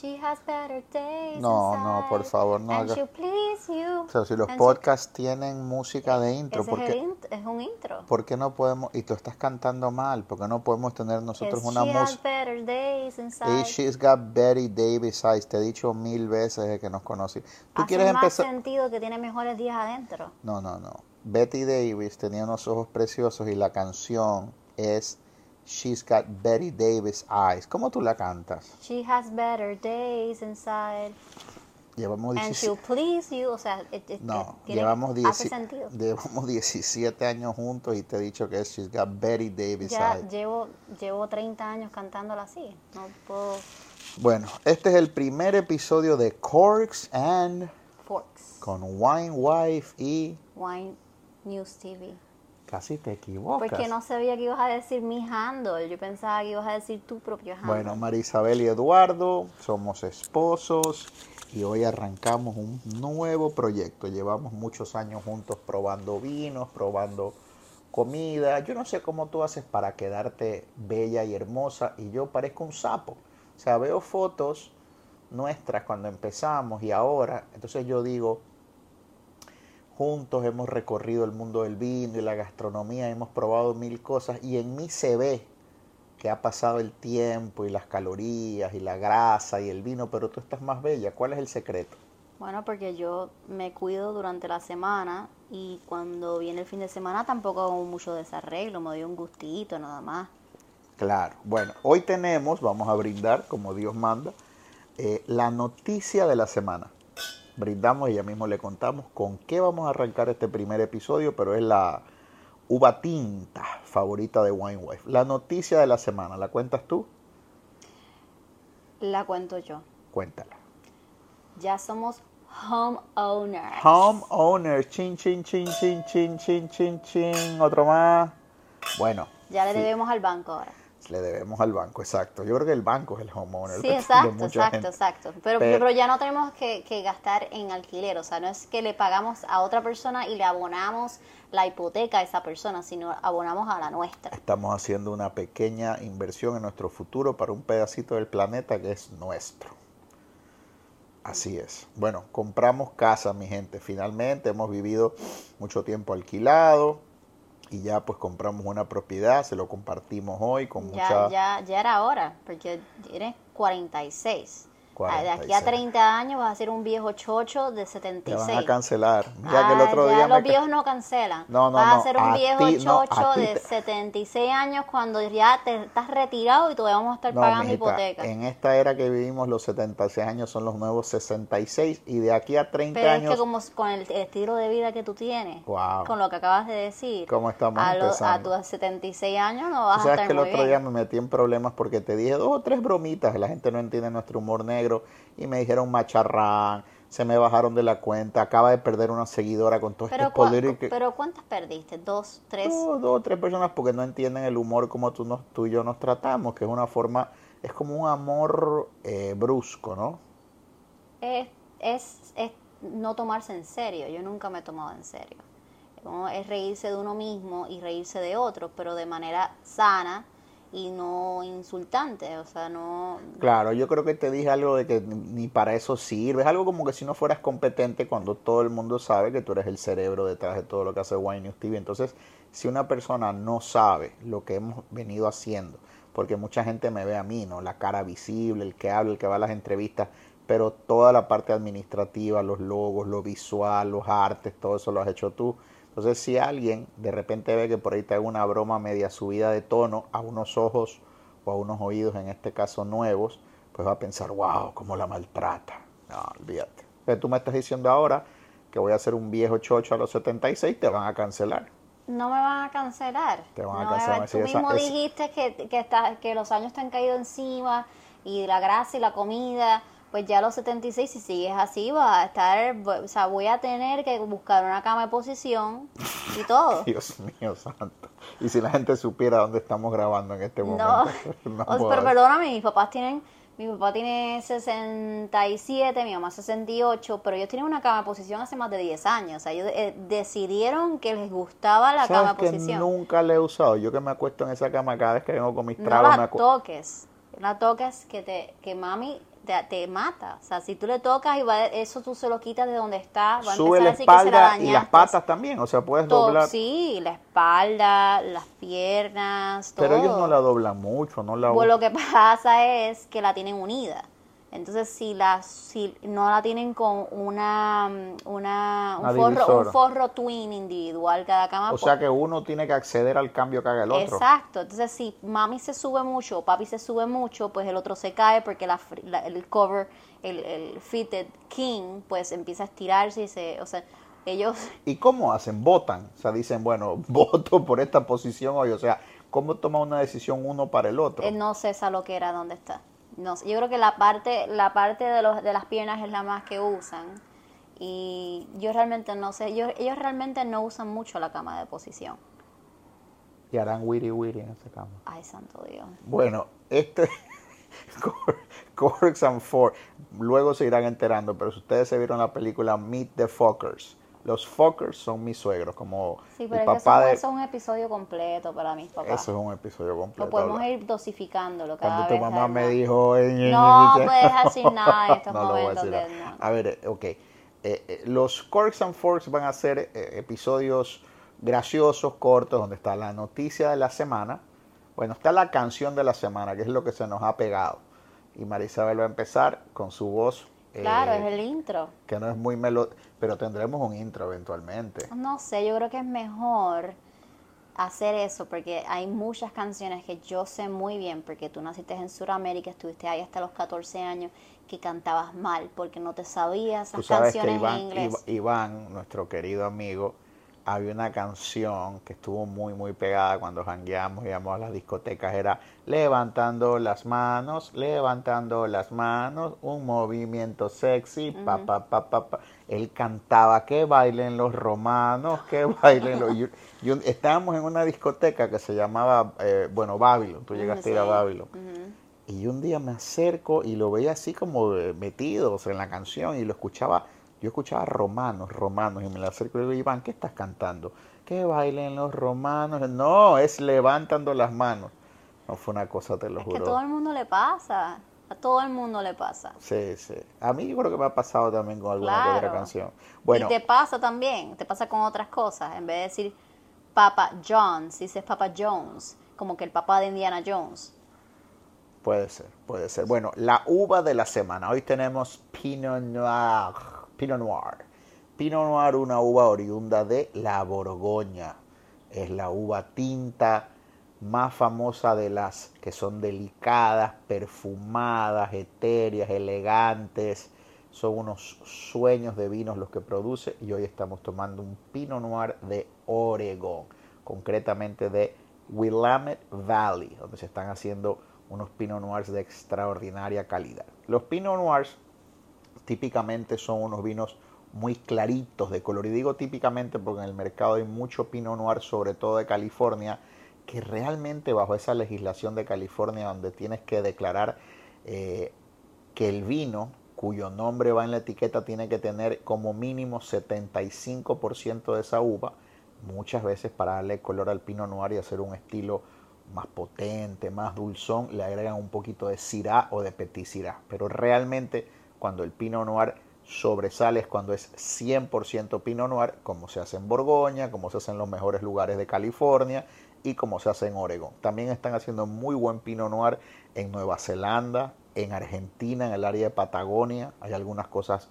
She has better days No, no, por favor, no haga- you. O sea, si los And she- podcasts tienen música de intro, Ese ¿por es, int- es un intro. por qué no podemos, y tú estás cantando mal, ¿por qué no podemos tener nosotros una she has música? better days Y inside. she's got Betty Davis eyes, te he dicho mil veces desde que nos conocí. ¿Tú Hace quieres más empezar? sentido que tiene mejores días adentro. No, no, no. Betty Davis tenía unos ojos preciosos y la canción es She's Got Betty Davis Eyes. ¿Cómo tú la cantas? She has better days inside. Llevamos And 17, she'll please you. O sea, it- it- no, tiene- llevamos, hace 10 sentido. llevamos 17 años juntos y te he dicho que es She's Got Betty Davis Ya Eyes. llevo, llevo 30 años cantándola así. No puedo. Bueno, este es el primer episodio de Corks and Forks. con Wine Wife y Wine News TV. Casi te equivocas. Porque no sabía que ibas a decir mi handle. Yo pensaba que ibas a decir tu propio handle. Bueno, Marisabel y Eduardo somos esposos y hoy arrancamos un nuevo proyecto. Llevamos muchos años juntos probando vinos, probando comida. Yo no sé cómo tú haces para quedarte bella y hermosa y yo parezco un sapo. O sea, veo fotos nuestras cuando empezamos y ahora, entonces yo digo, juntos hemos recorrido el mundo del vino y la gastronomía, hemos probado mil cosas y en mí se ve que ha pasado el tiempo y las calorías y la grasa y el vino, pero tú estás más bella. ¿Cuál es el secreto? Bueno, porque yo me cuido durante la semana y cuando viene el fin de semana tampoco hago mucho desarreglo, me doy un gustito nada más. Claro. Bueno, hoy tenemos, vamos a brindar, como Dios manda, eh, la noticia de la semana. Brindamos y ya mismo le contamos con qué vamos a arrancar este primer episodio, pero es la uva tinta favorita de Wine Wife. La noticia de la semana, ¿la cuentas tú? La cuento yo. Cuéntala. Ya somos homeowners. Homeowners, chin, chin, chin, chin, chin, chin, chin, chin, otro más. Bueno, Ya le sí, debemos al banco ahora. Le debemos al banco, exacto. Yo creo que el banco es el homeowner Sí, exacto, exacto, gente. exacto. Pero, Pero- pero ya no tenemos que, que gastar en alquiler, o sea, no es que le pagamos a otra persona y le abonamos la hipoteca a esa persona, sino abonamos a la nuestra. Estamos haciendo una pequeña inversión en nuestro futuro para un pedacito del planeta que es nuestro. Así es. Bueno, compramos casa, mi gente. Finalmente hemos vivido mucho tiempo alquilado y ya pues compramos una propiedad, se lo compartimos hoy con Ya, mucha... ya, ya era hora, porque tienes 46. Ah, De aquí a 46. 30 años vas a ser un viejo chocho de Te 76. van a cancelar. Mira que el Ah, otro ya día los me viejos no cancelan. No, no, Vas no, a ser un a viejo ti- chocho de te- 76 años cuando ya te estás retirado y todavía vamos a estar pagando mijita, hipoteca. en esta era que vivimos los 76 años son los nuevos 66 y de aquí a 30 Pero es años que como con el estilo de vida que tú tienes, Wow. con lo que acabas de decir, ¿Cómo estamos a, lo- a tus 76 años no vas a sabes estar que el muy otro bien. día me metí en problemas porque te dije dos o tres bromitas, la gente no entiende nuestro humor negro y me dijeron macharrán, se me bajaron de la cuenta, acaba de perder una seguidora con todo pero, este político. pero ¿cuántas perdiste? ¿Dos? ¿Tres? Dos, dos o tres personas porque no entienden el humor como tú, nos, tú y yo nos tratamos, que es una forma, es como un amor eh, brusco, ¿no? es, es, es no tomarse en serio. Yo nunca me he tomado en serio. Es reírse de uno mismo y reírse de otros, pero de manera sana y no insultante. O sea, no. Claro, yo creo que te dije algo de que ni para eso sirve. Es algo como que si no fueras competente cuando todo el mundo sabe que tú eres el cerebro detrás de todo lo que hace Wine News TV. Entonces, si una persona no sabe lo que hemos venido haciendo, porque mucha gente me ve a mí, ¿no? La cara visible, el que habla, el que va a las entrevistas, pero toda la parte administrativa, los logos, lo visual, los artes, todo eso lo has hecho tú. Entonces, si alguien de repente ve que por ahí te hago una broma media subida de tono a unos ojos o a unos oídos, en este caso nuevos, pues va a pensar, wow, cómo la maltrata. No, olvídate. Pero tú me estás diciendo ahora que voy a ser un viejo chocho a los 76, te van a cancelar. No me van a cancelar. Te van a me cancelar, van- sí, Tú esa- mismo esa- dijiste que, que, está, que los años te han caído encima y la grasa y la comida. Pues ya a los 76, si sigues así, vas a estar. O sea, voy a tener que buscar una cama de posición y todo. Dios mío santo. Y si la gente supiera dónde estamos grabando en este momento. No, no O- pero perdóname, mis papás tienen, mi papá tiene 67, mi mamá 68, pero ellos tienen una cama de posición hace más de 10 años. O sea, ellos eh, decidieron que les gustaba la cama ¿Sabes de posición. nunca la he usado? Yo que me acuesto en esa cama cada vez que vengo con mis No tragos. me la acu- toques. la toques que te que mami te, te mata. O sea, si tú le tocas y va, eso tú se lo quitas de donde está, va a Sube empezar la a decir que se la espalda y las patas también, o sea, puedes Todo, doblar. Sí, la espalda, las piernas, todo. Pero ellos no la doblan mucho, no la Pues lo que pasa es que la tienen unida. Entonces, si la si no la tienen con una, una un, Una forro, un forro twin individual cada cama, O pues, sea que uno tiene que acceder al cambio que haga el otro. Exacto, entonces si mami se sube mucho o papi se sube mucho, pues el otro se cae porque la, la- el cover, el, el fitted king, pues empieza a estirarse y se, o sea, ellos, ¿Y cómo hacen? Votan. O sea, dicen, bueno, voto por esta posición hoy. O sea, ¿cómo toma una decisión uno para el otro? eh, no sé esa lo que era dónde está. No sé, yo creo que la parte, la parte de, los, de las piernas es la más que usan y yo realmente no sé, yo- ellos realmente no usan mucho la cama de posición. Y harán wiri wiri en esa cama. Ay, santo Dios. Bueno, este Corks and Four, luego se irán enterando, pero si ustedes se vieron la película Meet the Fuckers, los Fuckers son mis suegros, como Sí, el pero es que eso, papá de... eso es un episodio completo para mis papás. Eso es un episodio completo. Lo podemos ir dosificándolo cada Cuando tu vez. mamá ¿sabes? me dijo... "Ay, No ay, ay", puedes decir nada en estos No lo voy a momentos decir. que no. A ver, eh, ok. Eh, eh, los Corks and Forks van a ser eh, episodios graciosos, cortos, donde está la noticia de la semana. Bueno, está la canción de la semana, que es lo que se nos ha pegado. Y Marisabel va a empezar con su voz. Eh, Claro, es el intro. Que no es muy melo... Pero tendremos un intro eventualmente. No sé, yo creo que es mejor hacer eso porque hay muchas canciones que yo sé muy bien porque tú naciste en Sudamérica, estuviste ahí hasta los 14 años que cantabas mal porque no te sabías Tú las que canciones Iván, en inglés. Iván, nuestro querido amigo, había una canción que estuvo muy, muy pegada cuando jangueamos, íbamos a las discotecas, era levantando las manos, levantando las manos, un movimiento sexy, pa, pa, pa, pa, pa. Él cantaba que bailen los romanos, que bailen los... y- y un- estábamos en una discoteca que se llamaba, eh, bueno, Babylon, tú llegaste a ir a. Babylon. Ujú. Y un día me acerco y lo veía así como metido o sea, en la canción y lo escuchaba, yo escuchaba romanos, romanos, y me le acerco y le digo, Iván, ¿qué estás cantando? Que bailen los romanos. No, es levantando las manos. No fue una cosa, te lo Es que juro. a todo el mundo le pasa. A todo el mundo le pasa. Sí, sí. A mí yo creo que me ha pasado también con alguna que otra canción. Bueno, Y te pasa también, te pasa con otras cosas. En vez de decir Papa Jones, dices Papa Jones, como que el papá de Indiana Jones. Puede ser, puede ser. Bueno, la uva de la semana. Hoy tenemos Pinot Noir. Pinot Noir. Pinot Noir, una uva oriunda de la Borgoña. Es la uva tinta más famosa de las que son delicadas, perfumadas, etéreas, elegantes. Son unos sueños de vinos los que produce y hoy estamos tomando un Pinot Noir de Oregón, concretamente de Willamette Valley, donde se están haciendo unos Pinot Noirs de extraordinaria calidad. Los Pinot Noirs típicamente son unos vinos muy claritos de color. Y digo típicamente porque en el mercado hay mucho Pinot Noir, sobre todo de California, que realmente bajo esa legislación de California donde tienes que declarar eh, que el vino cuyo nombre va en la etiqueta tiene que tener como mínimo 75% de esa uva, muchas veces para darle color al Pinot Noir y hacer un estilo más potente, más dulzón, le agregan un poquito de Syrah o de Petit Syrah. Pero realmente cuando el Pinot Noir sobresale es cuando es 100% Pinot Noir, como se hace en Borgoña, como se hace en los mejores lugares de California y como se hace en Oregón. También están haciendo muy buen Pinot Noir en Nueva Zelanda, en Argentina, en el área de Patagonia. Hay algunas cosas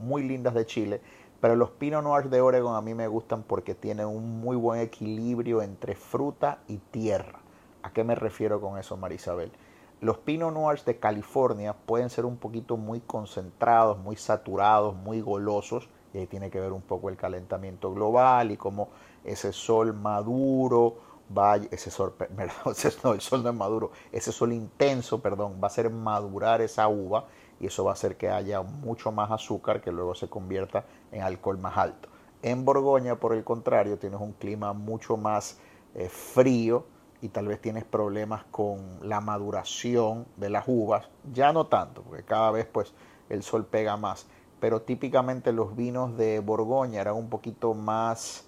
muy lindas de Chile. Pero los Pinot Noirs de Oregon a mí me gustan porque tienen un muy buen equilibrio entre fruta y tierra. ¿A qué me refiero con eso, Marisabel? Los Pinot Noirs de California pueden ser un poquito muy concentrados, muy saturados, muy golosos, y ahí tiene que ver un poco el calentamiento global y cómo ese sol maduro va, ese sol, perdón, ese, no, el sol no es maduro, ese sol intenso, perdón, va a hacer madurar esa uva y eso va a hacer que haya mucho más azúcar que luego se convierta en alcohol más alto. En Borgoña, por el contrario, tienes un clima mucho más eh, frío, y tal vez tienes problemas con la maduración de las uvas, ya no tanto, porque cada vez pues el sol pega más, pero típicamente los vinos de Borgoña eran un poquito más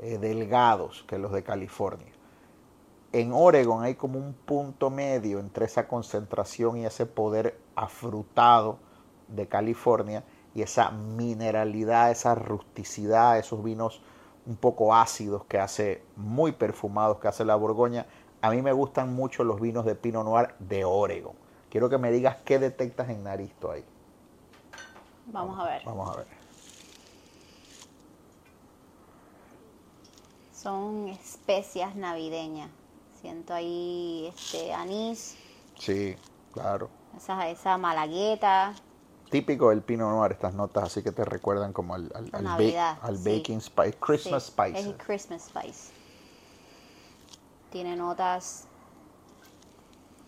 eh, delgados que los de California. en Oregon hay como un punto medio entre esa concentración y ese poder afrutado de California y esa mineralidad, esa rusticidad, esos vinos un poco ácidos que hace, muy perfumados que hace la Borgoña. A mí me gustan mucho los vinos de Pinot Noir de Oregon. Quiero que me digas qué detectas en Naristo ahí. Vamos a ver. Vamos a ver. Son especias navideñas. Siento ahí este anís. Sí, claro. Esa, esa malagueta. Típico del Pinot Noir estas notas, así que te recuerdan como al, al, al, Navidad, ba- al sí. baking spice, Christmas Sí, spices. Es el Christmas spice. Tiene notas.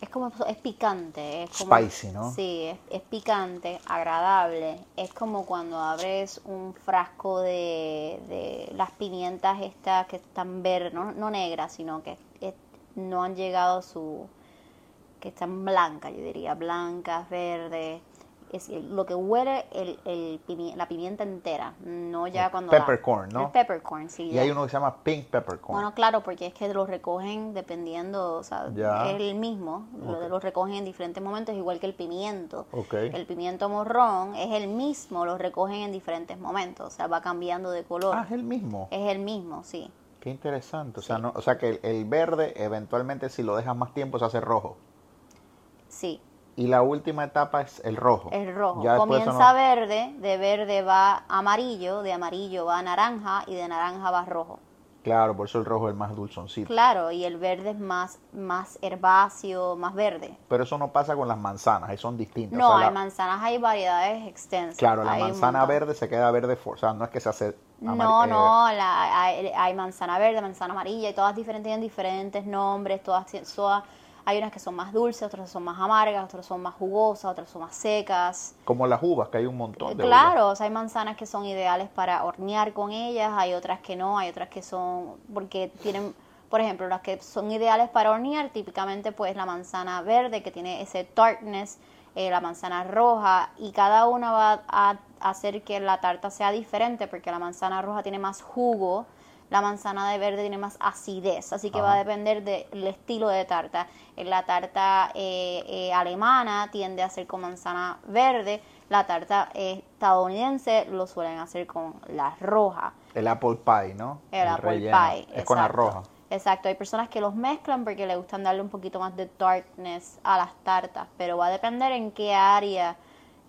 Es como. Es picante. Es como, Spicy, ¿no? Sí, es, es picante, agradable. Es como cuando abres un frasco de, de las pimientas estas que están verdes, no, no negras, sino que es- no han llegado a su. que están blancas, yo diría, blancas, verdes. Es lo que huele el, el pimi- la pimienta entera, no ya cuando... peppercorn, ¿no? El peppercorn, sí. Y ya. hay uno que se llama pink peppercorn. Bueno, claro, porque es que los recogen dependiendo, o sea, Ya. es el mismo, lo Ok. los recogen en diferentes momentos, igual que el pimiento. El pimiento morrón es el mismo, lo recogen en diferentes momentos, o sea, va cambiando de color. Ah, es el mismo. Es el mismo, sí. Qué interesante. O sea, no, o sea que el, el verde eventualmente si lo dejas más tiempo se hace rojo. Sí, Y la última etapa es el rojo. es rojo. Ya Comienza no- verde, de verde va amarillo, de amarillo va naranja y de naranja va rojo. Claro, por eso el rojo es el más dulzoncito. Claro, y el verde es más, más herbáceo, más verde. Pero eso no pasa con las manzanas, ahí son distintas. No, O sea, hay la- manzanas, hay variedades extensas. Claro, la manzana verde se queda verde, for- o sea, no es que se hace No, eh, no, la- hay, hay manzana verde, manzana amarilla y todas diferentes tienen diferentes nombres, todas, todas- hay unas que son más dulces, otras son más amargas, otras son más jugosas, otras son más secas. Como las uvas, que hay un montón de uvas. Claro, o sea, hay manzanas que son ideales para hornear con ellas, hay otras que no, hay otras que son porque tienen, por ejemplo, las que son ideales para hornear, típicamente pues la manzana verde que tiene ese tartness, eh, la manzana roja y cada una va a hacer que la tarta sea diferente porque la manzana roja tiene más jugo, la manzana de verde tiene más acidez, así que va a depender del estilo de tarta. En la tarta eh, eh, alemana tiende a ser con manzana verde, la tarta eh, estadounidense lo suelen hacer con la roja, El apple pie, ¿no? el, apple relleno. pie. Es con la exacto. roja. Exacto, hay personas que los mezclan porque les gustan darle un poquito más de tartness a las tartas, pero va a depender en qué área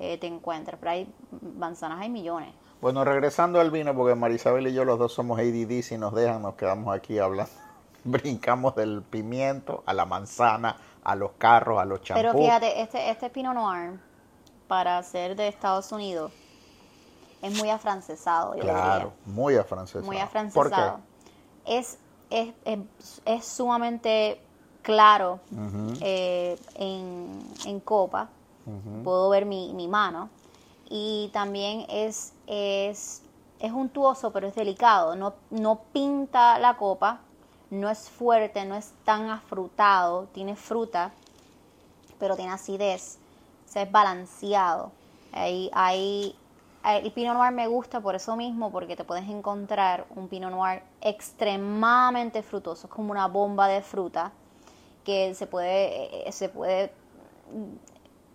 eh, te encuentres. Pero hay manzanas, hay millones. Bueno, regresando al vino, porque Marisabel y yo los dos somos ADD, si nos dejan nos quedamos aquí hablando. Brincamos del pimiento a la manzana, a los carros, a los champús. Pero fíjate, este, este Pinot Noir, para ser de Estados Unidos, es muy afrancesado, yo Claro, muy afrancesado. Muy ¿Por qué? afrancesado. Es, es, es, es sumamente claro eh, en, en copa. Puedo ver mi, mi mano. Y también es, es, es untuoso, pero es delicado. No, no pinta la copa, no es fuerte, no es tan afrutado. Tiene fruta, pero tiene acidez. O sea, es balanceado. Hay, hay- el Pinot Noir me gusta por eso mismo, porque te puedes encontrar un Pinot Noir extremadamente frutoso. Es como una bomba de fruta que se puede, eh, se puede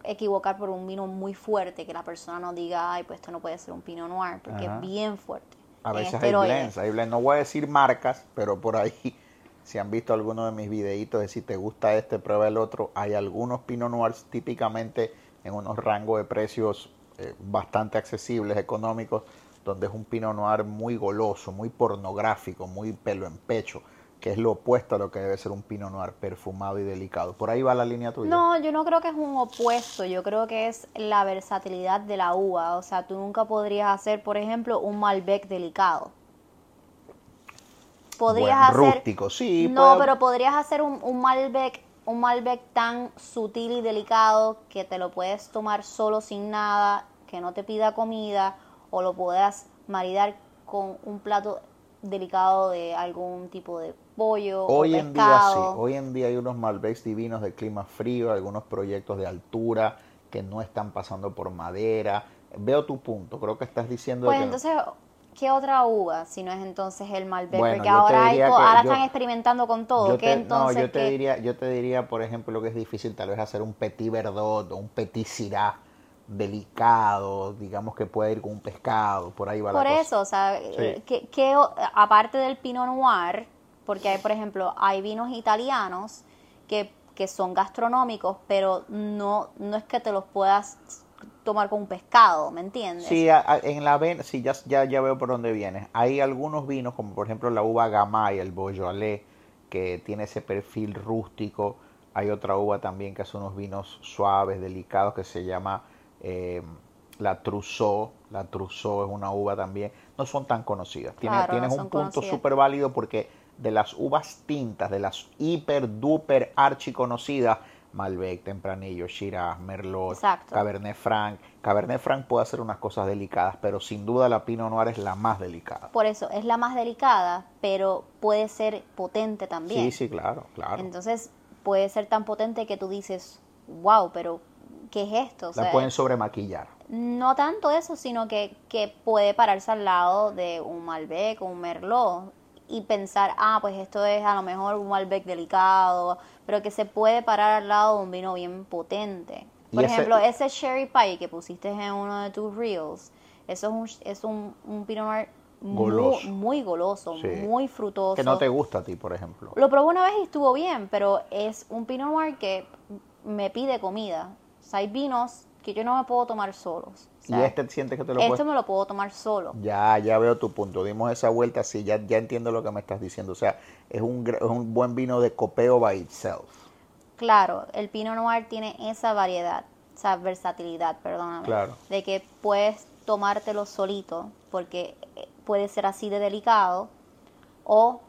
equivocar por un vino muy fuerte, que la persona no diga, ay, pues esto no puede ser un Pinot Noir, porque Ajá. es bien fuerte. A veces hay blends, hay blends. No voy a decir marcas, pero por ahí, si han visto alguno de mis videitos de si te gusta este, prueba el otro, hay algunos Pinot Noirs típicamente en unos rangos de precios eh, bastante accesibles, económicos, donde es un Pinot Noir muy goloso, muy pornográfico, muy pelo en pecho, que es lo opuesto a lo que debe ser un Pinot Noir perfumado y delicado. Por ahí va la línea tuya. No, yo no creo que es un opuesto, yo creo que es la versatilidad de la uva. O sea, tú nunca podrías hacer, por ejemplo, un Malbec delicado. Podrías Buen hacer... rústico, sí. No, pero podrías hacer un, un Malbec, un Malbec tan sutil y delicado que te lo puedes tomar solo sin nada, que no te pida comida, o lo puedas maridar con un plato delicado de algún tipo de pollo Hoy o en día sí, hoy en día hay unos Malbecs divinos de clima frío, algunos proyectos de altura que no están pasando por madera. Veo tu punto, creo que estás diciendo Pues que entonces, ¿qué otra uva si no es entonces el Malbec? Bueno, Porque ahora, hay que ahora yo- están experimentando con todo. Yo ¿Qué te, entonces? no, yo te qué- diría, yo te diría, por ejemplo, que es difícil tal vez hacer un petit verdot o un petit syrah delicado, digamos que puede ir con un pescado, por ahí va la Por cosa. eso, o sea, eh, ¿qué- qué o- aparte del Pinot Noir, porque hay, por ejemplo, hay vinos italianos que, que son gastronómicos, pero no, no es que te los puedas tomar con un pescado, ¿me entiendes? Sí, en la ven, sí, ya, ya, ya veo por dónde vienes. Hay algunos vinos, como por ejemplo la uva Gamay, el Beaujolais, que tiene ese perfil rústico. Hay otra uva también que hace unos vinos suaves, delicados, que se llama eh, la Trousseau. La Trousseau es una uva también. No son tan conocidas. Claro, tienes un punto conocidas. súper válido porque de las uvas tintas, de las hiper duper archiconocidas, Malbec, Tempranillo, Shiraz, Merlot, Exacto. Cabernet Franc. Cabernet Franc puede hacer unas cosas delicadas, pero sin duda la Pinot Noir es la más delicada. Por eso, es la más delicada, pero puede ser potente también. Sí, sí, claro, claro. Entonces, puede ser tan potente que tú dices, wow, pero ¿qué es esto? O la sea, pueden sobremaquillar. No tanto eso, sino que, que puede pararse al lado de un Malbec o un Merlot y pensar, ah, pues esto es a lo mejor un Malbec delicado, pero que se puede parar al lado de un vino bien potente. Por ese- ejemplo, ese Sherry Pie que pusiste en uno de tus reels, eso es un, es un, un Pinot Noir muy Goloso. muy goloso, Sí. muy frutoso. Que no te gusta a ti, por ejemplo. Lo probé una vez y estuvo bien, pero es un Pinot Noir que me pide comida. O sea, hay vinos que yo no me puedo tomar solos. O Y este sientes que te lo esto puedes... me lo puedo tomar solo. Ya, ya veo tu punto. Dimos esa vuelta, sí, ya, ya entiendo lo que me estás diciendo. O sea, es un, es un buen vino de copeo by itself. Claro, el Pinot Noir tiene esa variedad, esa versatilidad, perdóname. Claro. De que puedes tomártelo solito, porque eh, puede ser así de delicado, o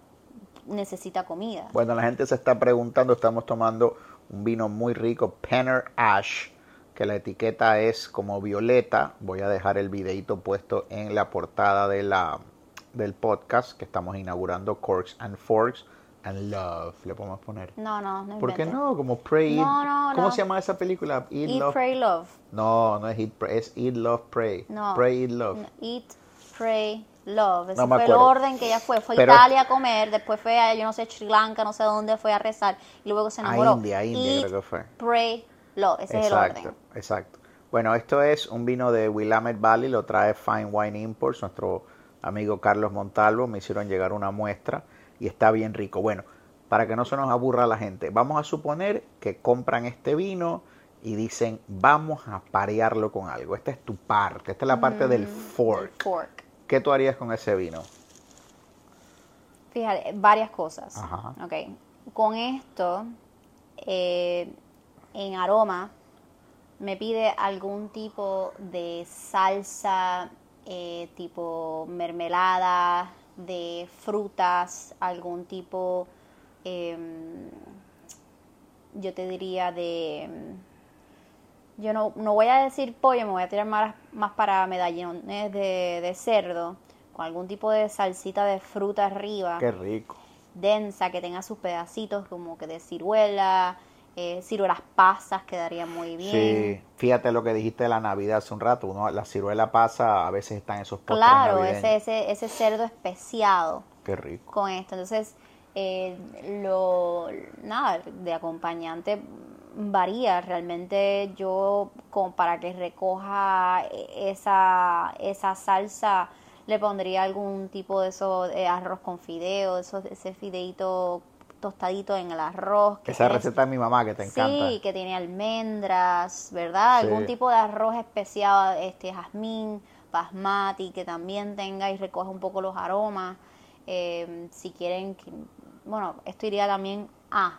necesita comida. Bueno, la gente se está preguntando, estamos tomando un vino muy rico, Penner Ash, que la etiqueta es como violeta. Voy a dejar el videito puesto en la portada de la, del podcast que estamos inaugurando, Corks and Forks and Love. Le podemos poner. No, no, no ¿Por qué no? Como Pray, No, no, ¿Cómo no. se llama esa película? Eat, Eat, Love. Pray, Love. No, no es Eat, Pray, es Eat, Love, Pray. No. Pray, Eat, Love. Eat, Pray, Love. Ese No fue el orden que ella fue. Fue a Italia a comer, después fue a, yo no sé, Sri Lanka, no sé dónde, fue a rezar. Y luego se A enamoró. India, a India Eat, creo que fue. Pray, Love. Ese Exacto, es el orden. exacto. Bueno, esto es un vino de Willamette Valley, lo trae Fine Wine Imports, nuestro amigo Carlos Montalvo, me hicieron llegar una muestra y está bien rico. Bueno, para que no se nos aburra la gente, vamos a suponer que compran este vino y dicen, vamos a parearlo con algo. Esta es tu parte, esta es la parte del fork. Mm, Fork. ¿Qué tú harías con ese vino? Fíjate, varias cosas. Ajá. Ok. Con esto, eh, en aroma, me pide algún tipo de salsa, eh, tipo mermelada, de frutas, algún tipo, em, yo te diría de... em, Yo no, no voy a decir pollo, me voy a tirar más, más para medallones de, de cerdo, con algún tipo de salsita de fruta arriba Qué rico. densa, que tenga sus pedacitos como que de ciruela, eh, ciruelas pasas quedarían muy bien. Sí, fíjate lo que dijiste de la Navidad hace un rato. Uno, la ciruela pasa, a veces está en esos Claro, ese, ese, ese cerdo especiado Qué rico. con esto. Entonces, eh, lo, nada, de acompañante varía. Realmente yo, como para que recoja esa, esa salsa, le pondría algún tipo de eso, de arroz con fideo, eso, ese fideito tostadito en el arroz. que Esa tiene- receta de mi mamá que te encanta. Sí, que tiene almendras, ¿verdad? Sí. Algún tipo de arroz especial, este jazmín, basmati, que también tenga y recoja un poco los aromas. Eh, si quieren, bueno, esto iría también a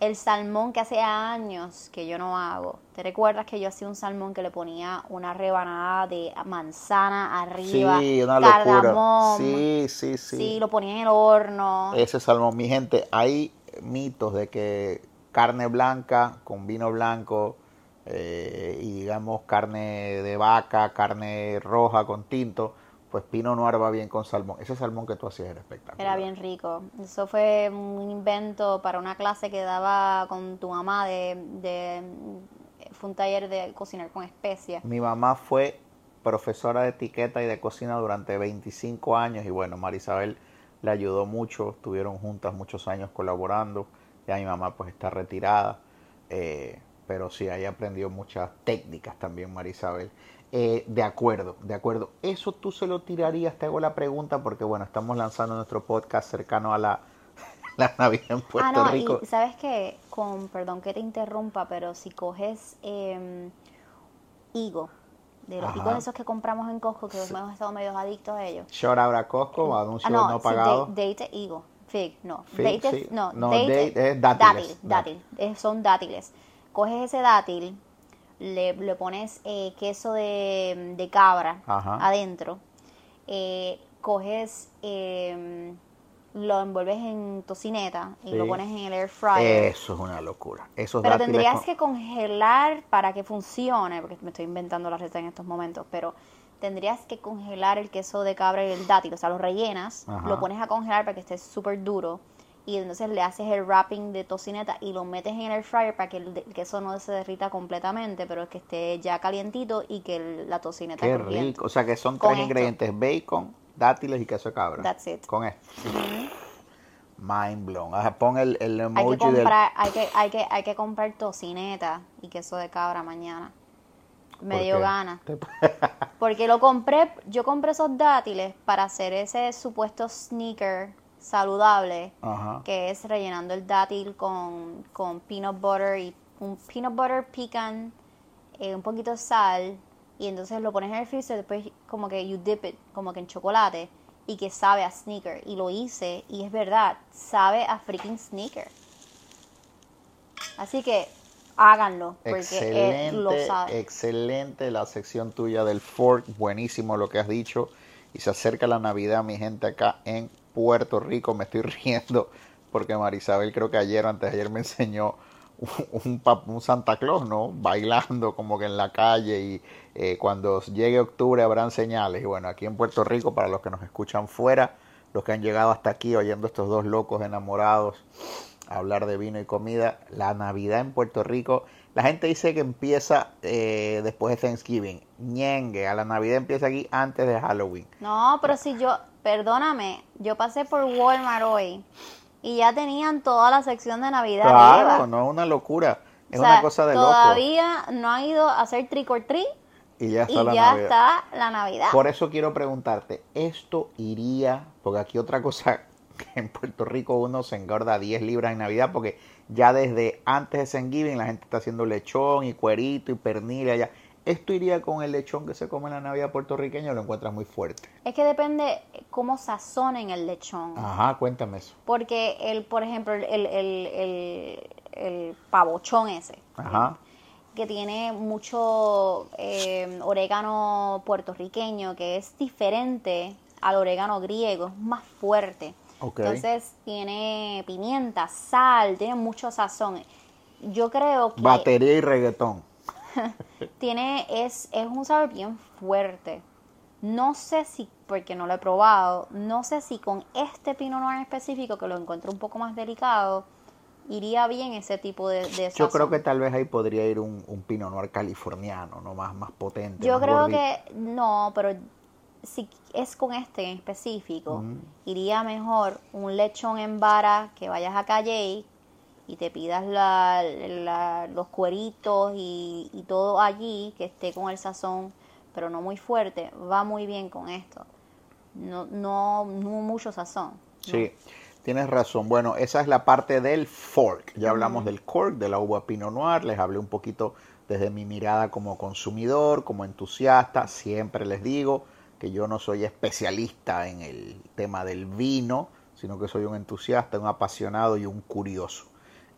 el salmón que hace años que yo no hago. ¿Te recuerdas que yo hacía un salmón que le ponía una rebanada de manzana arriba? Sí, una locura. Sí, sí, sí. Sí, lo ponía en el horno. Ese salmón, mi gente, hay mitos de que carne blanca con vino blanco eh, y digamos carne de vaca, carne roja con tinto, pues Pinot Noir va bien con salmón. Ese salmón que tú hacías era espectacular. Era bien rico. Eso fue un invento para una clase que daba con tu mamá de, de fue un taller de cocinar con especias. Mi mamá fue profesora de etiqueta y de cocina durante 25 años y bueno, Marisabel le ayudó mucho, estuvieron juntas muchos años colaborando, ya mi mamá pues está retirada, eh, pero sí, ahí aprendió muchas técnicas también Marisabel. Eh, de acuerdo, de acuerdo. Eso tú se lo tirarías, te hago la pregunta porque bueno, estamos lanzando nuestro podcast cercano a la, la Navidad en Puerto ah, no, Rico. Y sabes que, con, perdón que te interrumpa, pero si coges eh, higo, de los higos esos que compramos en Costco, que hemos estado medio adictos a ellos. Shout out a Costco, ah, anuncio no, no pagado. Sí, date higo, fig, no. Fig, date, sí. no, No, date, date es dátiles. dátil, dátil, eh, son dátiles. Coges ese dátil, le, le pones eh, queso de, de cabra Ajá. adentro, eh, coges, eh, lo envuelves en tocineta y lo pones en el air fryer. Eso es una locura. Esos Pero tendrías con- que congelar para que funcione, porque me estoy inventando la receta en estos momentos, pero tendrías que congelar el queso de cabra y el dátil, o sea, lo rellenas, Ajá. lo pones a congelar para que esté súper duro y entonces le haces el wrapping de tocineta y lo metes en el air fryer para que el, queso no se derrita completamente, pero que esté ya calientito y que el- la tocineta Qué rico. O sea que son Con tres esto. ingredientes: bacon, dátiles y queso de cabra. That's it. Con esto. Mind blown. Ajá, pon el, el Hay emoji que del. comprar, hay que, hay que, hay que comprar tocineta y queso de cabra mañana. Me ¿Por dio ganas. Porque lo compré, yo compré esos dátiles para hacer ese supuesto sneaker saludable, Ajá. que es rellenando el dátil con, con peanut butter y un peanut butter pecan, eh, un poquito de sal, y entonces lo pones en el freezer, después como que you dip it, como que en chocolate, y que sabe a sneaker. Y lo hice, y es verdad, sabe a freaking sneaker. Así que háganlo, porque eh, lo Excelente, sabe. excelente la sección tuya del fork, buenísimo lo que has dicho. Y se acerca la Navidad, mi gente, acá en Puerto Rico. Me estoy riendo porque Marisabel creo que ayer o antes de ayer me enseñó un, un Santa Claus, ¿no? Bailando como que en la calle y eh, cuando llegue octubre habrán señales. Y bueno, aquí en Puerto Rico, para los que nos escuchan fuera, los que han llegado hasta aquí oyendo estos dos locos enamorados, hablar de vino y comida. La Navidad en Puerto Rico, la gente dice que empieza eh, después de Thanksgiving. Ñengue, a la Navidad empieza aquí antes de Halloween. No, pero si yo, perdóname, yo pasé por Walmart hoy y ya tenían toda la sección de Navidad Claro, no es una locura, es O sea, una cosa de loco. Todavía no ha ido a hacer trick or treat Y ya está y la ya Navidad. está la Navidad. Por eso quiero preguntarte, ¿esto iría? Porque aquí otra cosa, que en Puerto Rico uno se engorda 10 libras en Navidad porque ya desde antes de Thanksgiving la gente está haciendo lechón y cuerito y pernil y allá. ¿Esto iría con el lechón que se come en la Navidad puertorriqueña o lo encuentras muy fuerte? Es que depende cómo sazonen el lechón. Ajá, cuéntame eso. Porque el, por ejemplo, el, el, el, el- pavochón ese, Ajá. que tiene mucho eh, orégano puertorriqueño, que es diferente al orégano griego, es más fuerte. Ok. Entonces tiene pimienta, sal, tiene mucho sazón. Yo creo que Batería y reggaetón. tiene es, es un sabor bien fuerte. No sé si, porque no lo he probado, no sé si con este Pinot Noir en específico, que lo encuentro un poco más delicado, iría bien ese tipo de, de Yo creo que tal vez ahí podría ir un, un Pinot Noir californiano, ¿no? Más, más potente. Yo más creo gordito. que no, pero si es con este en específico, iría mejor un lechón en vara que vayas a Calle y te pidas la, la- los cueritos y, y todo allí que esté con el sazón, pero no muy fuerte, va muy bien con esto. No, no, no mucho sazón. Sí, tienes razón. Bueno, esa es la parte del fork. Ya hablamos del cork, de la uva Pinot Noir. Les hablé un poquito desde mi mirada como consumidor, como entusiasta. Siempre les digo que yo no soy especialista en el tema del vino, sino que soy un entusiasta, un apasionado y un curioso.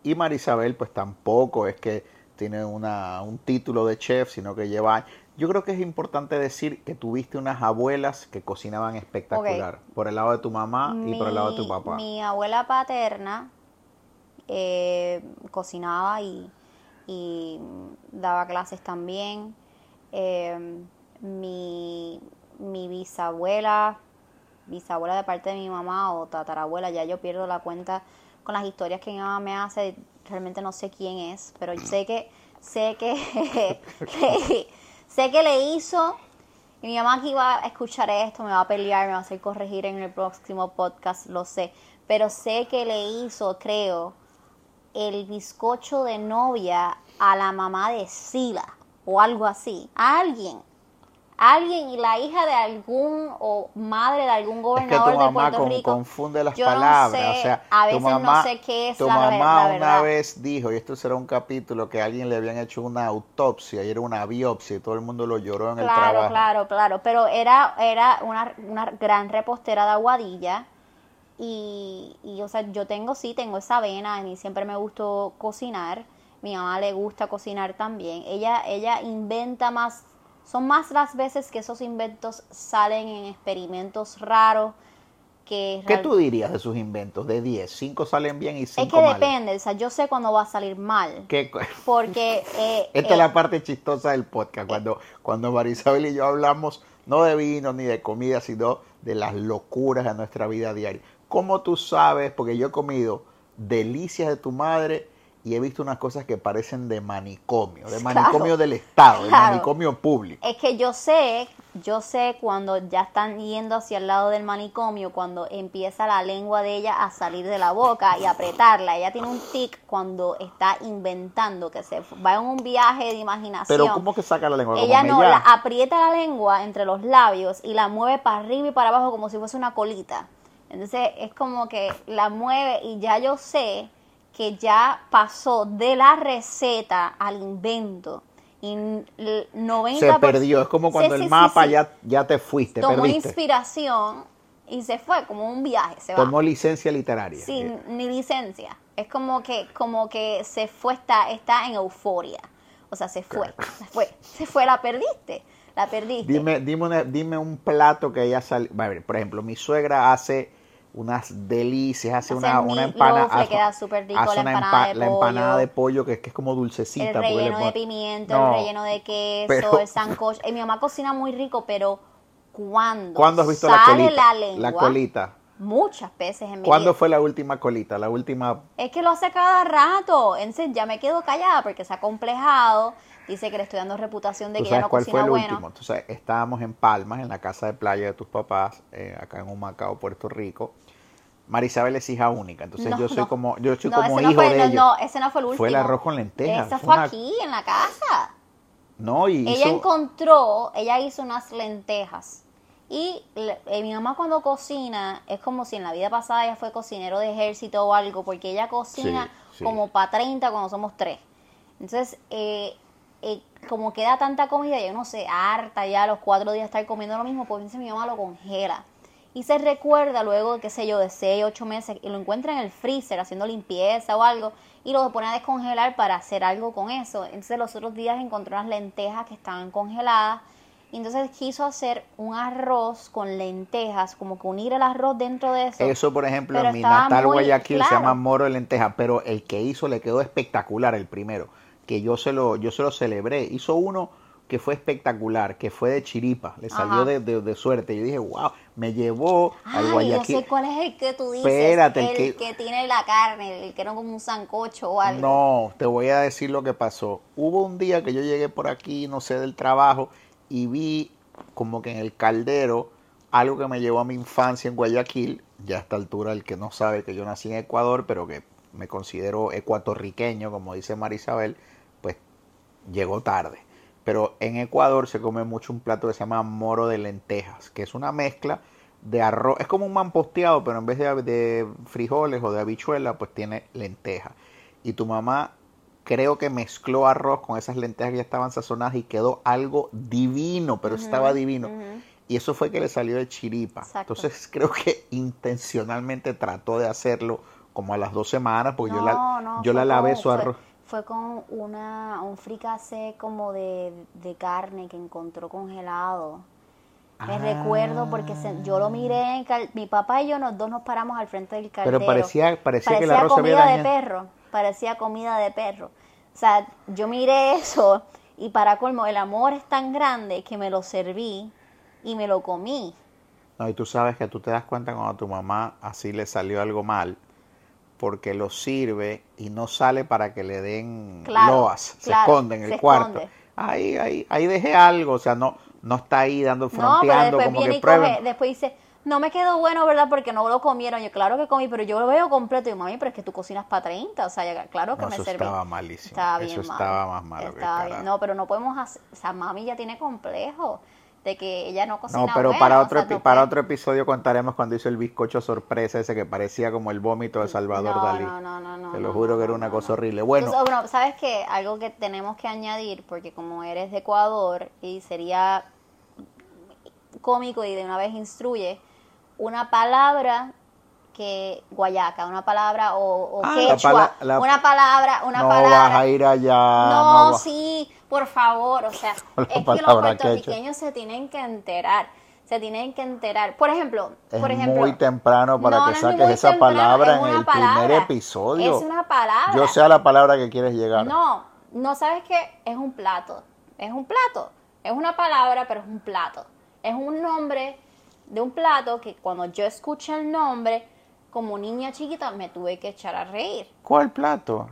Y Marisabel, pues tampoco es que tiene una, un título de chef, sino que lleva... Yo creo que es importante decir que tuviste unas abuelas que cocinaban espectacular, por el lado de tu mamá y por el lado de tu papá. Mi abuela paterna eh, cocinaba y, y daba clases también. Eh, mi, mi bisabuela, bisabuela de parte de mi mamá o tatarabuela, ya yo pierdo la cuenta con las historias que mi mamá me hace, realmente no sé quién es, pero sé que sé que le- sé que le hizo Y mi mamá aquí va a escuchar esto, me va a pelear, me va a hacer corregir en el próximo podcast, lo sé. Pero sé que le hizo, creo, el bizcocho de novia a la mamá de Sila o algo así. A alguien. Alguien y la hija de algún o madre de algún Es que gobernador tu de mamá Puerto con- Rico. confunde las Yo no palabras. sé, o sea, a tu veces no mamá, sé qué es tu la mamá la una vez dijo, y esto será un capítulo, que a alguien le habían hecho una autopsia y era una biopsia y todo el mundo lo lloró en el trabajo. claro, claro. Pero era, era una, una gran repostera de Aguadilla. Y, y, o sea, yo tengo, sí, tengo esa vena. A mí siempre me gustó cocinar. Mi mamá le gusta cocinar también. Ella, ella inventa más. Son más las veces que esos inventos salen en experimentos raros que ¿Qué tú dirías de sus inventos? De 10, 5 salen bien y 5 Es que mal. depende, o sea, yo sé cuándo va a salir mal. ¿Qué- Porque. eh, Esta eh, es la parte chistosa del podcast, cuando, cuando Marisabel y yo hablamos no de vino ni de comida, sino de las locuras de nuestra vida diaria. ¿Cómo tú sabes? Porque yo he comido delicias de tu madre y he visto unas cosas que parecen de manicomio, de Claro. manicomio del Estado, de Claro. manicomio público. Es que yo sé, yo sé cuando ya están yendo hacia el lado del manicomio, cuando empieza la lengua de ella a salir de la boca y apretarla. Ella tiene un tic cuando está inventando, que se va en un viaje de imaginación. Pero ¿cómo que saca la lengua? Ella no, la, aprieta la lengua entre los labios y la mueve para arriba y para abajo como si fuese una colita. Entonces es como que la mueve y ya yo sé que ya pasó de la receta al invento. Y l- 90 Se perdió, es como cuando Sí, el sí, sí, mapa sí. Ya, ya te fuiste, tomó perdiste. inspiración y se fue como un viaje, se va Tomó licencia literaria. sin ni licencia. Es como que como que se fue está está en euforia. O sea, se fue, se fue, se fue, la perdiste, la perdiste. Dime, dime, una- dime un plato que haya salido. Por ejemplo, mi suegra hace unas delicias, hace, Hace una, una empanada. le queda súper rico, hace la empanada de la empanada de pollo que, que es como dulcecita. el le relleno de pimiento, No, el relleno de queso, pero- el sancocho. Eh, mi mamá cocina muy rico, pero cuando ¿Cuándo has visto la colita? la lengua, colita. muchas veces en mi ¿Cuándo vida. fue la última colita? La última. Es que lo hace cada rato. Entonces ya me quedo callada porque se ha complejado. Dice que le estoy dando reputación de ¿Tú que ya no cuál fue cocina el bueno. último? Entonces, estábamos en Palmas, en la casa de playa de tus papás, eh, acá en Humacao, Puerto Rico. Marisabel es hija única, entonces No, yo soy no. como, yo soy No, como hijo fue, de no, ellos. no, ese no fue el último. Fue el arroz con lentejas, Ese fue fue una- aquí, en la casa. No, y Ella hizo- encontró, ella hizo unas lentejas. Y le- eh, mi mamá cuando cocina, es como si en la vida pasada ella fue cocinero de ejército o algo, porque ella cocina Sí, sí. como para 30 cuando somos tres. Entonces, eh, eh, como queda tanta comida, yo no sé, harta ya los cuatro días estar comiendo lo mismo, pues mi mamá lo congela. Y se recuerda luego, qué sé yo, de 6, 8 meses, y lo encuentra en el freezer haciendo limpieza o algo, y lo pone a descongelar para hacer algo con eso. Entonces los otros días encontró unas lentejas que estaban congeladas, y entonces quiso hacer un arroz con lentejas, como que unir el arroz dentro de eso. Eso, por ejemplo, en mi natal muy Guayaquil se llama moro de lenteja, pero el que hizo le quedó espectacular el primero, que yo se lo, yo se lo celebré. Hizo uno que fue espectacular, que fue de chiripa, le salió de, de- de suerte. Yo dije, wow, me llevó al Guayaquil. sé cuál es el que tú dices. Espérate, el el que- que... tiene la carne, el que era como un sancocho o algo. No, te voy a decir lo que pasó. Hubo un día que yo llegué por aquí, no sé, del trabajo, y vi como que en el caldero algo que me llevó a mi infancia en Guayaquil. Ya a esta altura, el que no sabe que yo nací en Ecuador, pero que me considero ecuatorriqueño, como dice Marisabel, pues llegó tarde. Pero en Ecuador se come mucho un plato que se llama moro de lentejas, que es una mezcla de arroz. Es como un mamposteado, pero en vez de, de frijoles o de habichuela, pues tiene lenteja. Y tu mamá creo que mezcló arroz con esas lentejas que ya estaban sazonadas y quedó algo divino, pero estaba divino. Y eso fue que le salió de chiripa. Exacto. Entonces creo que intencionalmente trató de hacerlo como a las dos semanas, porque yo la, No, yo la lavé su arroz. Fue con una, un fricase como de, de carne que encontró congelado. Me Ah. recuerdo porque se- yo lo miré, mi papá y yo los dos nos paramos al frente del caldero. Pero parecía, parecía, que el Parecía arroz se había comida de perro, parecía comida de perro. O sea, yo miré eso y para colmo, el amor es tan grande que me lo serví y me lo comí. No, y tú sabes que tú te das cuenta cuando a tu mamá así le salió algo mal, porque lo sirve y no sale para que le den Claro, loas, se claro, esconde en el cuarto. esconde. Ahí, ahí, ahí dejé algo, o sea, no, No está ahí dando No, fronteando después como viene que y coge, prueben. después dice, no me quedó bueno, ¿verdad? Porque no lo comieron. Yo, claro que comí, pero yo lo veo completo. Y mami, pero es que tú cocinas para 30. O sea, ya- claro que No, me eso serví. estaba malísimo. Estaba Eso bien estaba más malo que Estaba bien. carajo. No, pero no podemos hacer, o sea, mami ya tiene complejo de que ella no cocina No, pero bueno, para o otro, sea, no para otro episodio contaremos cuando hizo el bizcocho sorpresa ese que parecía como el vómito de Salvador no, Dalí. No, no, no, no. Te lo no, juro no, que era no, una no, cosa no. horrible. Bueno, Entonces, bueno, ¿sabes qué? Algo que tenemos que añadir, porque como eres de Ecuador y sería cómico y de una vez instruye, una palabra que guayaca, una palabra o, o Ah, la quechua, pala- la- una palabra, una no palabra. vas a ir allá. No, sí, por favor, o sea, es que los puertorriqueños se tienen que enterar, se tienen que enterar. Por ejemplo, Es por ejemplo, muy temprano para no, que no saques esa temprano, palabra es en el primer episodio. Es una palabra. Yo sé a la palabra que quieres llegar. No, no sabes qué, es un plato, es un plato, es una palabra, pero es un plato. Es un nombre de un plato que cuando yo escuché el nombre, como niña chiquita, me tuve que echar a reír. ¿Cuál plato?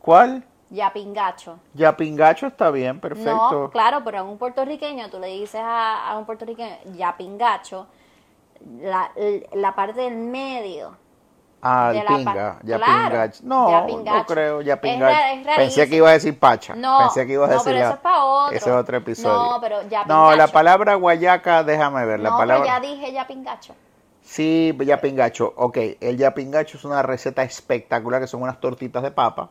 ¿Cuál? Ya pingacho. Ya pingacho está bien, perfecto. No, claro, pero a un puertorriqueño, tú le dices a, a un puertorriqueño, ya pingacho, la, la parte del medio. Ah, de el pa- pinga, ya Claro, pingacho. No, ya no creo, ya Es pingacho. ra- es Pensé que iba a decir pacha. No, Pensé que ibas a no, decir pero la- eso es pa' otro. Ese es otro episodio. No, pero ya No, la palabra guayaca, déjame ver, la no, palabra. pero ya dije ya pingacho. Sí, yapingacho. Ok, el yapingacho es una receta espectacular que son unas tortitas de papa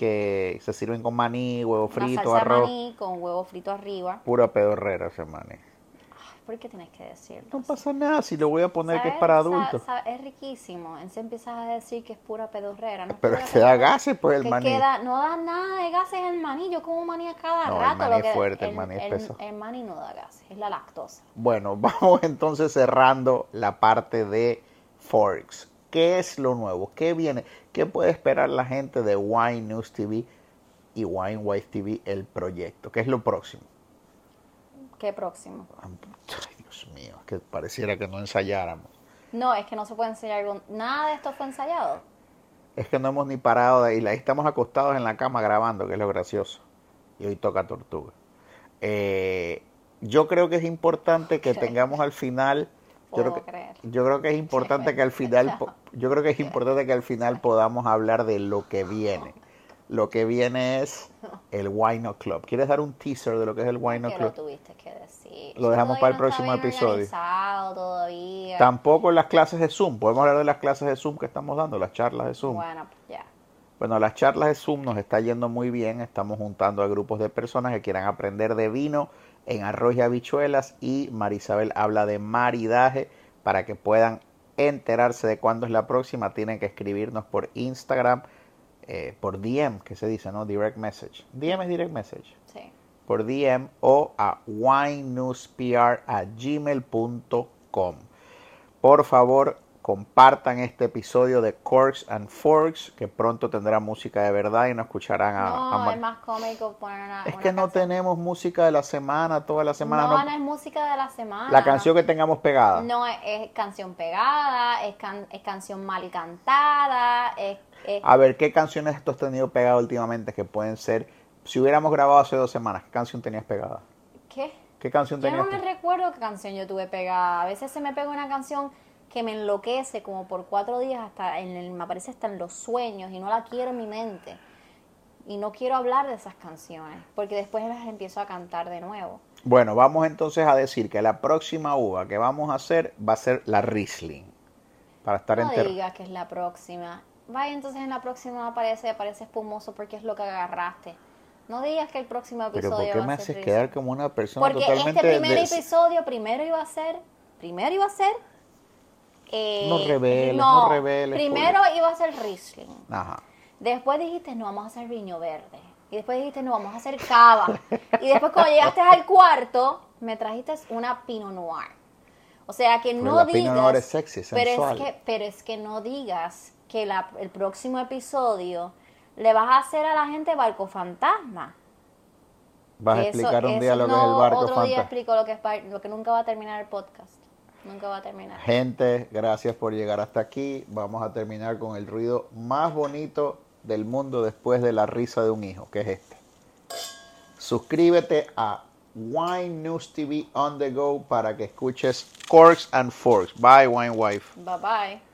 que se sirven con maní, huevo Una frito, salsa de arroz. maní con huevo frito arriba. Pura pedorrera ese maní. Ay, ¿Por qué tienes que decirlo? No pasa nada si lo voy a poner que es para adultos. es riquísimo. Entonces empiezas a decir que es pura pedorrera. No Pero pura que da pedorrera. gases pues el Que maní. queda- no da nada de gases el maní. Yo como maní a cada No, el rato. maní lo es que- fuerte, el maní es pesado. El maní no da gases, es la lactosa. Bueno, vamos entonces cerrando la parte de Forex. ¿Qué es lo nuevo? ¿Qué viene? ¿Qué puede esperar la gente de Wine News TV y Wine Wise TV, el proyecto? ¿Qué es lo próximo? ¿Qué próximo? Ay, Dios mío, que pareciera que no ensayáramos. No, es que no se puede enseñar. con- Nada de esto fue ensayado. Es que no hemos ni parado de ahí. Ahí estamos acostados en la cama grabando, que es lo gracioso. Y hoy toca tortuga. Eh, yo creo que es importante que tengamos al final. Yo creo, que, creer. yo creo que es importante que al final, yo creo que es importante que al final podamos hablar de lo que viene. Lo que viene es el Wine Up Club. ¿Quieres dar un teaser de lo que es el lo Club? tuviste que decir. Lo dejamos para el no próximo episodio. Todavía. Tampoco las clases de Zoom. Podemos hablar de las clases de Zoom que estamos dando, las charlas de Zoom. Bueno. Bueno, las charlas de Zoom nos está yendo muy bien. Estamos juntando a grupos de personas que quieran aprender de vino en arroz y habichuelas. Y Marisabel habla de maridaje para que puedan enterarse de cuándo es la próxima. Tienen que escribirnos por Instagram, eh, por DM, que se dice, ¿no? Direct message. DM es direct message. Sí. Por DM o a winenewspr a gmail.com. Por favor, compartan este episodio de Corks and Forks, que pronto tendrá música de verdad y no escucharán a... No, a es más cómico poner una. Es una que no tenemos música de la semana, toda la semana. No, no- no es música de la semana. la canción que tengamos pegada. No es, es canción pegada, es, can- es canción mal cantada, es, es- A ver, ¿qué canciones tú has tenido pegada últimamente que pueden ser... Si hubiéramos grabado hace dos semanas, ¿qué canción tenías pegada? ¿Qué? ¿Qué canción Yo tenías no me recuerdo qué canción yo tuve pegada. A veces se me pega una canción que me enloquece como por cuatro días hasta en el- me aparece hasta en los sueños y no la quiero en mi mente. Y no quiero hablar de esas canciones porque después las empiezo a cantar de nuevo. Bueno, vamos entonces a decir que la próxima uva que vamos a hacer va a ser la Riesling. Para estar No digas que es la próxima. Vaya, entonces en la próxima aparece, aparece espumoso porque es lo que agarraste. No digas que el próximo Pero episodio ¿por qué va me haces quedar como una persona Porque totalmente este primer episodio primero iba a ser, primero iba a ser, eh, No reveles, no reveles, Primero iba a ser Riesling. Ajá. Después dijiste no vamos a hacer viño verde. Y después dijiste no vamos a hacer cava. y después cuando llegaste al cuarto me trajiste una Pinot Noir. O sea que Pero no la digas. Pinot Noir es sexy, pero es sensual. que, pero es que no digas que la- el próximo episodio le vas a hacer a la gente barco fantasma. Vas a Eso- explicar un día lo que es el barco Otro día fantasma. explico lo que es lo que nunca va a terminar el podcast. Nunca va a terminar. Gente, gracias por llegar hasta aquí. Vamos a terminar con el ruido más bonito del mundo después de la risa de un hijo, que es este. Suscríbete a Wine News TV on the go para que escuches Corks and Forks. Bye, Wine Wife. Bye bye.